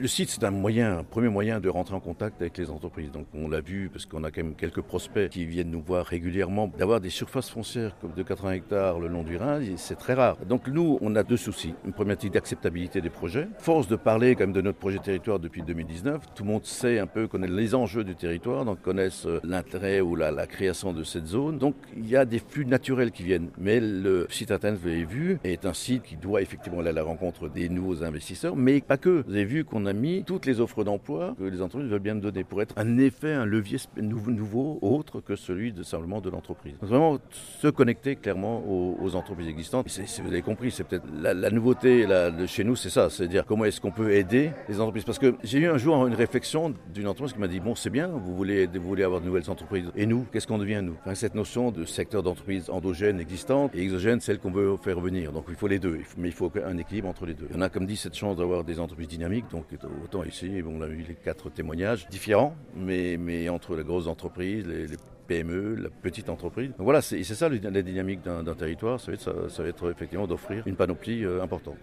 Le site, c'est un moyen, un premier moyen de rentrer en contact avec les entreprises. Donc, on l'a vu parce qu'on a quand même quelques prospects qui viennent nous voir régulièrement. D'avoir des surfaces foncières comme de 80 hectares le long du Rhin, c'est très rare. Donc, nous, on a deux soucis. Une problématique d'acceptabilité des projets. Force de parler quand même de notre projet territoire depuis 2019. Tout le monde sait un peu, connaît les enjeux du territoire, donc connaissent euh, l'intérêt ou la, création de cette zone. Donc, il y a des flux naturels qui viennent. Mais le site internet, vous avez vu, est un site qui doit effectivement aller à la rencontre des nouveaux investisseurs, mais pas que. Vous avez vu qu'on toutes les offres d'emploi que les entreprises veulent bien nous donner pour être un effet, un levier nouveau, autre que celui de simplement de l'entreprise. Vraiment se connecter clairement aux, entreprises existantes. Et vous avez compris, c'est peut-être la, nouveauté de chez nous, c'est ça, c'est dire comment est-ce qu'on peut aider les entreprises. Parce que j'ai eu un jour une réflexion d'une entreprise qui m'a dit bon, c'est bien, vous voulez, avoir de nouvelles entreprises. Et nous, qu'est-ce qu'on devient nous? Cette notion de secteur d'entreprise endogène existante et exogène, celle qu'on veut faire venir. Donc il faut les deux, mais il faut un équilibre entre les deux. On a comme dit cette chance d'avoir des entreprises dynamiques, donc autant ici, on a eu les quatre témoignages différents, mais, entre les grosses entreprises, les, PME, la petite entreprise. Donc voilà, c'est ça la dynamique d'un territoire, ça va, être, ça, ça va être effectivement d'offrir une panoplie euh, importante.